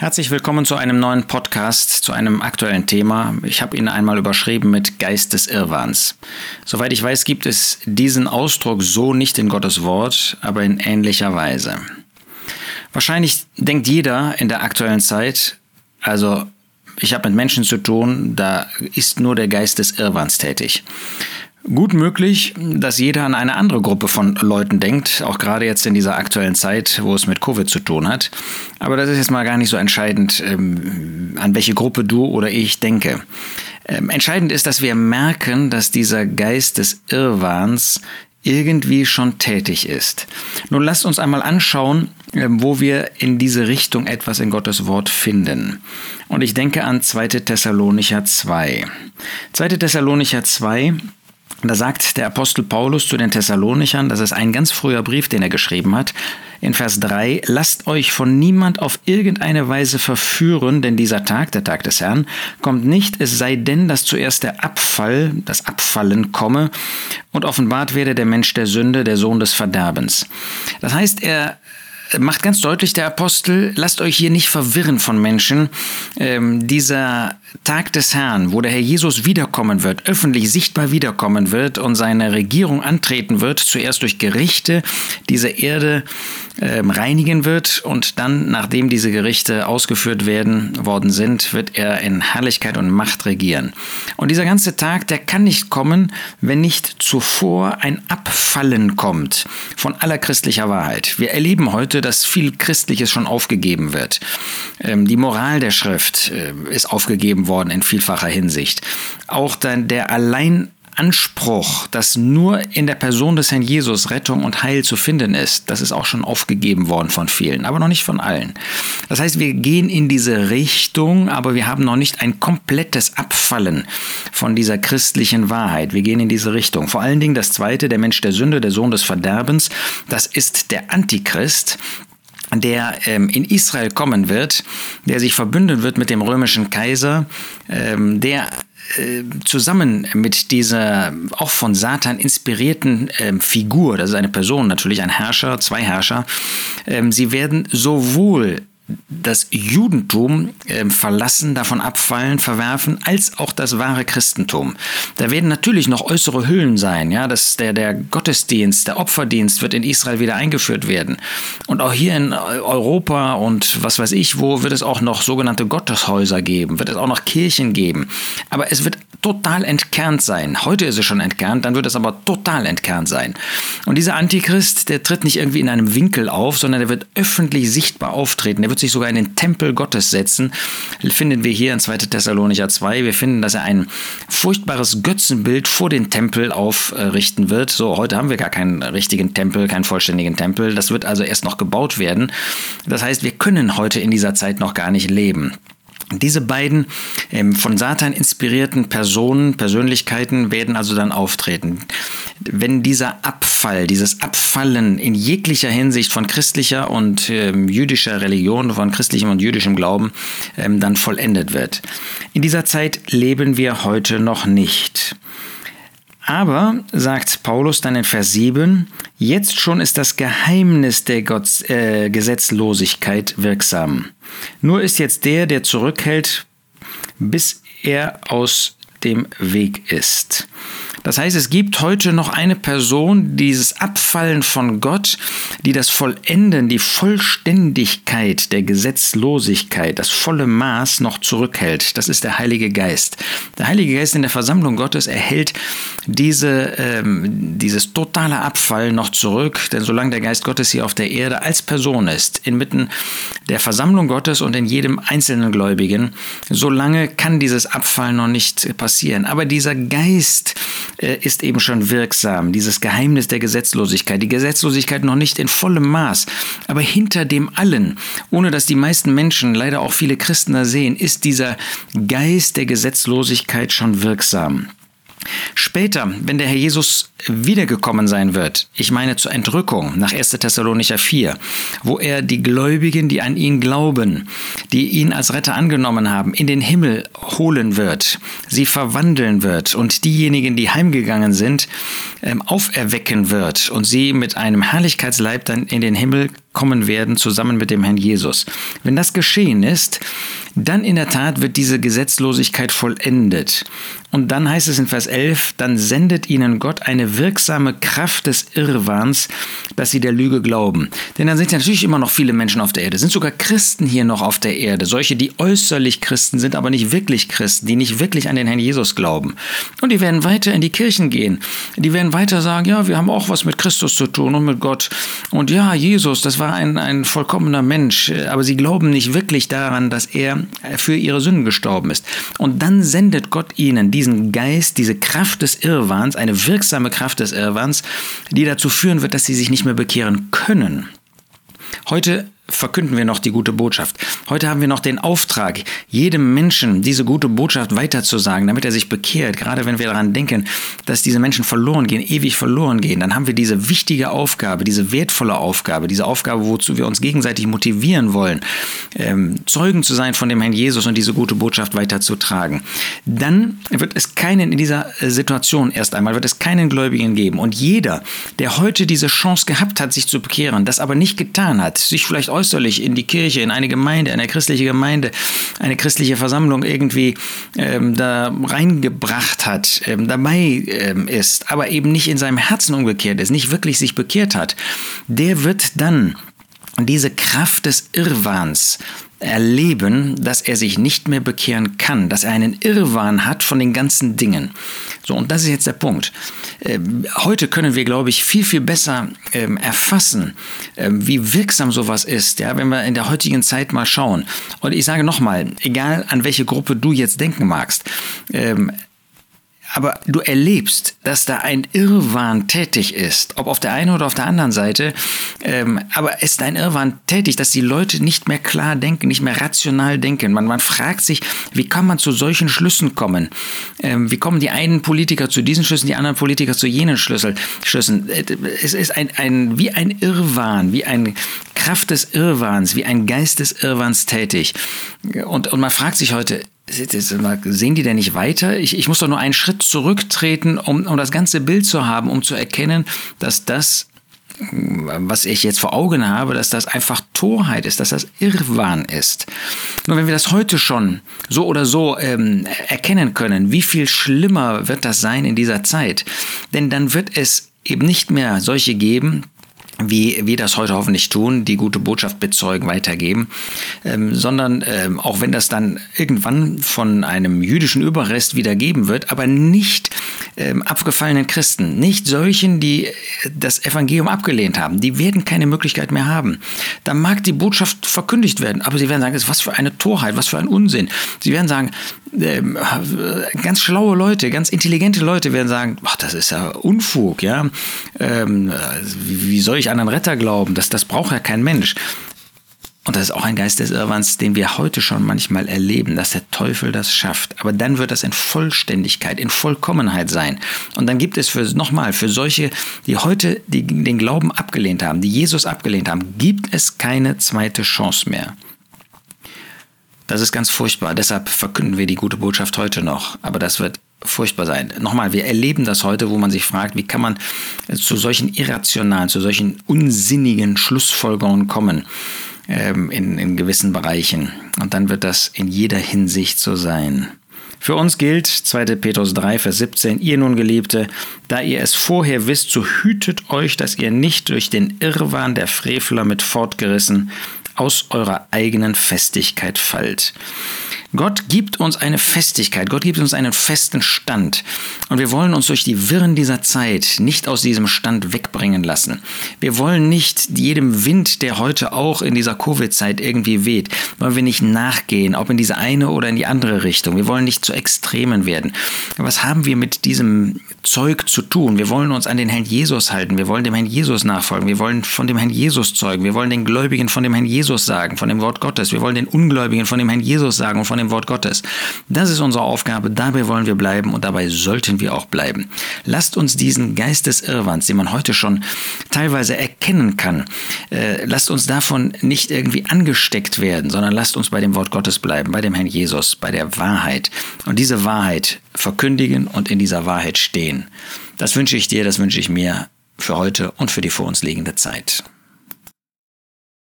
Herzlich willkommen zu einem neuen Podcast, zu einem aktuellen Thema. Ich habe ihn einmal überschrieben mit Geist des Irrwahns. Soweit ich weiß, gibt es diesen Ausdruck so nicht in Gottes Wort, aber in ähnlicher Weise. Wahrscheinlich denkt jeder in der aktuellen Zeit, also ich habe mit Menschen zu tun, da ist nur der Geist des Irrwahns tätig. Gut möglich, dass jeder an eine andere Gruppe von Leuten denkt, auch gerade jetzt in dieser aktuellen Zeit, wo es mit Covid zu tun hat. Aber das ist jetzt mal gar nicht so entscheidend, ähm, an welche Gruppe du oder ich denke. Ähm, entscheidend ist, dass wir merken, dass dieser Geist des Irrwahns irgendwie schon tätig ist. Nun lasst uns einmal anschauen, ähm, wo wir in diese Richtung etwas in Gottes Wort finden. Und ich denke an 2. Thessalonicher 2. 2. Thessalonicher 2 und da sagt der Apostel Paulus zu den Thessalonichern, das ist ein ganz früher Brief, den er geschrieben hat, in Vers 3, lasst euch von niemand auf irgendeine Weise verführen, denn dieser Tag, der Tag des Herrn, kommt nicht, es sei denn, dass zuerst der Abfall, das Abfallen komme und offenbart werde der Mensch der Sünde, der Sohn des Verderbens. Das heißt, er macht ganz deutlich der Apostel, lasst euch hier nicht verwirren von Menschen. Ähm, dieser Tag des Herrn, wo der Herr Jesus wiederkommen wird, öffentlich sichtbar wiederkommen wird und seine Regierung antreten wird, zuerst durch Gerichte diese Erde reinigen wird und dann, nachdem diese Gerichte ausgeführt werden worden sind, wird er in Herrlichkeit und Macht regieren. Und dieser ganze Tag, der kann nicht kommen, wenn nicht zuvor ein Abfallen kommt von aller christlicher Wahrheit. Wir erleben heute, dass viel Christliches schon aufgegeben wird. Ähm, die Moral der Schrift äh, ist aufgegeben worden in vielfacher Hinsicht. Auch dann der allein Anspruch, dass nur in der Person des Herrn Jesus Rettung und Heil zu finden ist, das ist auch schon aufgegeben worden von vielen, aber noch nicht von allen. Das heißt, wir gehen in diese Richtung, aber wir haben noch nicht ein komplettes Abfallen von dieser christlichen Wahrheit. Wir gehen in diese Richtung. Vor allen Dingen das zweite, der Mensch der Sünde, der Sohn des Verderbens, das ist der Antichrist, der ähm, in Israel kommen wird, der sich verbünden wird mit dem römischen Kaiser, ähm, der zusammen mit dieser auch von Satan inspirierten ähm, Figur, das ist eine Person natürlich, ein Herrscher, zwei Herrscher, ähm, sie werden sowohl das Judentum äh, verlassen, davon abfallen, verwerfen, als auch das wahre Christentum. Da werden natürlich noch äußere Hüllen sein, ja, dass der, der Gottesdienst, der Opferdienst wird in Israel wieder eingeführt werden. Und auch hier in Europa und was weiß ich, wo wird es auch noch sogenannte Gotteshäuser geben, wird es auch noch Kirchen geben. Aber es wird total entkernt sein. Heute ist es schon entkernt, dann wird es aber total entkernt sein. Und dieser Antichrist, der tritt nicht irgendwie in einem Winkel auf, sondern der wird öffentlich sichtbar auftreten. Der wird sich sogar in den Tempel Gottes setzen. Finden wir hier in 2. Thessalonicher 2. Wir finden, dass er ein furchtbares Götzenbild vor den Tempel aufrichten wird. So, heute haben wir gar keinen richtigen Tempel, keinen vollständigen Tempel. Das wird also erst noch gebaut werden. Das heißt, wir können heute in dieser Zeit noch gar nicht leben. Diese beiden ähm, von Satan inspirierten Personen, Persönlichkeiten werden also dann auftreten. Wenn dieser Abfall, dieses Abfallen in jeglicher Hinsicht von christlicher und ähm, jüdischer Religion, von christlichem und jüdischem Glauben ähm, dann vollendet wird. In dieser Zeit leben wir heute noch nicht. Aber, sagt Paulus dann in Vers 7, jetzt schon ist das Geheimnis der Gott, äh, Gesetzlosigkeit wirksam. Nur ist jetzt der, der zurückhält, bis er aus dem Weg ist. Das heißt, es gibt heute noch eine Person, dieses Abfallen von Gott, die das Vollenden, die Vollständigkeit der Gesetzlosigkeit, das volle Maß noch zurückhält. Das ist der Heilige Geist. Der Heilige Geist in der Versammlung Gottes erhält diese, ähm, dieses totale Abfall noch zurück, denn solange der Geist Gottes hier auf der Erde als Person ist, inmitten der Versammlung Gottes und in jedem einzelnen Gläubigen, solange kann dieses Abfall noch nicht passieren. Aber dieser Geist, äh, ist eben schon wirksam. Dieses Geheimnis der Gesetzlosigkeit. Die Gesetzlosigkeit noch nicht in vollem Maß, aber hinter dem allen, ohne dass die meisten Menschen, leider auch viele Christen da sehen, ist dieser Geist der Gesetzlosigkeit schon wirksam. Später, wenn der Herr Jesus wiedergekommen sein wird, ich meine zur Entrückung nach 1. Thessalonicher 4, wo er die Gläubigen, die an ihn glauben, die ihn als Retter angenommen haben, in den Himmel holen wird, sie verwandeln wird und diejenigen, die heimgegangen sind, ähm, auferwecken wird und sie mit einem Herrlichkeitsleib dann in den Himmel kommen werden, zusammen mit dem Herrn Jesus. Wenn das geschehen ist, dann in der Tat wird diese Gesetzlosigkeit vollendet. Und dann heißt es in Vers 11, dann sendet ihnen Gott eine wirksame Kraft des Irrwahns, dass sie der Lüge glauben. Denn dann sind ja natürlich immer noch viele Menschen auf der Erde, sind sogar Christen hier noch auf der Erde, solche, die äußerlich Christen sind, aber nicht wirklich Christen, die nicht wirklich an den Herrn Jesus glauben. Und die werden weiter in die Kirchen gehen. Die werden weiter sagen, ja, wir haben auch was mit Christus zu tun und mit Gott. Und ja, Jesus, das war ein, ein vollkommener Mensch, aber sie glauben nicht wirklich daran, dass er für ihre Sünden gestorben ist. Und dann sendet Gott ihnen diesen Geist, diese Kraft des Irrwahns, eine wirksame Kraft des Irrwahns, die dazu führen wird, dass sie sich nicht mehr bekehren können. Heute verkünden wir noch die gute Botschaft. Heute haben wir noch den Auftrag, jedem Menschen diese gute Botschaft weiterzusagen, damit er sich bekehrt. Gerade wenn wir daran denken, dass diese Menschen verloren gehen, ewig verloren gehen, dann haben wir diese wichtige Aufgabe, diese wertvolle Aufgabe, diese Aufgabe, wozu wir uns gegenseitig motivieren wollen, ähm, Zeugen zu sein von dem Herrn Jesus und diese gute Botschaft weiterzutragen. Dann wird es keinen in dieser Situation erst einmal, wird es keinen Gläubigen geben. Und jeder, der heute diese Chance gehabt hat, sich zu bekehren, das aber nicht getan hat, sich vielleicht äußerlich in die Kirche, in eine Gemeinde, eine christliche Gemeinde, eine christliche Versammlung irgendwie ähm, da reingebracht hat, ähm, dabei ähm, ist, aber eben nicht in seinem Herzen umgekehrt ist, nicht wirklich sich bekehrt hat, der wird dann diese Kraft des Irrwahns erleben, dass er sich nicht mehr bekehren kann, dass er einen Irrwahn hat von den ganzen Dingen. So, und das ist jetzt der Punkt. Ähm, heute können wir, glaube ich, viel, viel besser ähm, erfassen, ähm, wie wirksam sowas ist, ja, wenn wir in der heutigen Zeit mal schauen. Und ich sage nochmal, egal an welche Gruppe du jetzt denken magst, aber du erlebst, dass da ein Irrwahn tätig ist, ob auf der einen oder auf der anderen Seite, ähm, aber ist ein Irrwahn tätig, dass die Leute nicht mehr klar denken, nicht mehr rational denken. Man, man fragt sich, wie kann man zu solchen Schlüssen kommen? Ähm, wie kommen die einen Politiker zu diesen Schlüssen, die anderen Politiker zu jenen Schlüssel, Schlüssen? Äh, es ist ein, ein, wie ein Irrwahn, wie eine Kraft des Irrwahns, wie ein Geist des Irrwahns tätig. Und, und man fragt sich heute, Sehen die denn nicht weiter? Ich, ich muss doch nur einen Schritt zurücktreten, um, um das ganze Bild zu haben, um zu erkennen, dass das, was ich jetzt vor Augen habe, dass das einfach Torheit ist, dass das Irrwahn ist. Nur wenn wir das heute schon so oder so ähm, erkennen können, wie viel schlimmer wird das sein in dieser Zeit? Denn dann wird es eben nicht mehr solche geben, wie wir das heute hoffentlich tun, die gute Botschaft bezeugen, weitergeben, ähm, sondern ähm, auch wenn das dann irgendwann von einem jüdischen Überrest wieder geben wird, aber nicht ähm, abgefallenen Christen, nicht solchen, die das Evangelium abgelehnt haben, die werden keine Möglichkeit mehr haben. Da mag die Botschaft verkündigt werden, aber sie werden sagen, was für eine Torheit, was für ein Unsinn. Sie werden sagen, ähm, ganz schlaue Leute, ganz intelligente Leute werden sagen, ach, das ist ja Unfug, ja. Ähm, wie soll ich an einen Retter glauben? Das, das braucht ja kein Mensch. Und das ist auch ein Geist des Irrwands, den wir heute schon manchmal erleben, dass der Teufel das schafft. Aber dann wird das in Vollständigkeit, in Vollkommenheit sein. Und dann gibt es für nochmal, für solche, die heute die, den Glauben abgelehnt haben, die Jesus abgelehnt haben, gibt es keine zweite Chance mehr. Das ist ganz furchtbar. Deshalb verkünden wir die gute Botschaft heute noch. Aber das wird furchtbar sein. Nochmal, wir erleben das heute, wo man sich fragt, wie kann man zu solchen irrationalen, zu solchen unsinnigen Schlussfolgerungen kommen ähm, in, in gewissen Bereichen. Und dann wird das in jeder Hinsicht so sein. Für uns gilt 2. Petrus 3, Vers 17, ihr nun Geliebte, da ihr es vorher wisst, so hütet euch, dass ihr nicht durch den Irrwahn der Frevler mit fortgerissen aus eurer eigenen Festigkeit fallt. Gott gibt uns eine Festigkeit, Gott gibt uns einen festen Stand. Und wir wollen uns durch die Wirren dieser Zeit nicht aus diesem Stand wegbringen lassen. Wir wollen nicht jedem Wind, der heute auch in dieser Covid-Zeit irgendwie weht, wollen wir nicht nachgehen, ob in diese eine oder in die andere Richtung. Wir wollen nicht zu Extremen werden. Was haben wir mit diesem Zeug zu tun? Wir wollen uns an den Herrn Jesus halten. Wir wollen dem Herrn Jesus nachfolgen. Wir wollen von dem Herrn Jesus zeugen. Wir wollen den Gläubigen von dem Herrn Jesus sagen, von dem Wort Gottes. Wir wollen den Ungläubigen von dem Herrn Jesus sagen und von dem Wort Gottes. Das ist unsere Aufgabe, dabei wollen wir bleiben und dabei sollten wir auch bleiben. Lasst uns diesen Geist des Irrwands, den man heute schon teilweise erkennen kann, äh, lasst uns davon nicht irgendwie angesteckt werden, sondern lasst uns bei dem Wort Gottes bleiben, bei dem Herrn Jesus, bei der Wahrheit. Und diese Wahrheit verkündigen und in dieser Wahrheit stehen. Das wünsche ich dir, das wünsche ich mir für heute und für die vor uns liegende Zeit.